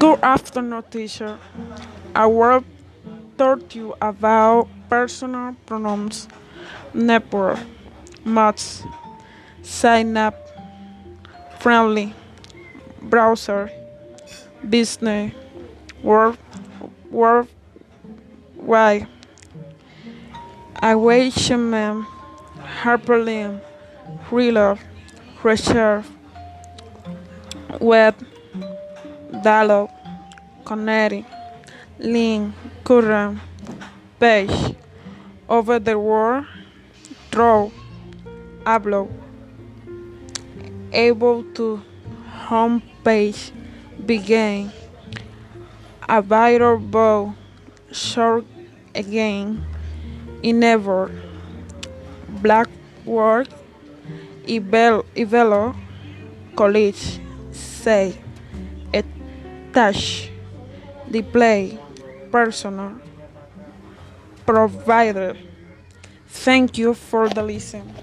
Good afternoon, teacher. I will talk to you about personal pronouns, network, mods, sign up, friendly, browser, business, work, work, why, awaitement, hyperlink, reload, reserve, web, dialog, connecting, link, current, page, over the word, draw, upload, able to, home page, begin, available, short again, enable, black work, evel, evelo, college, say, attach, display, personal, provider. Thank you for the listen.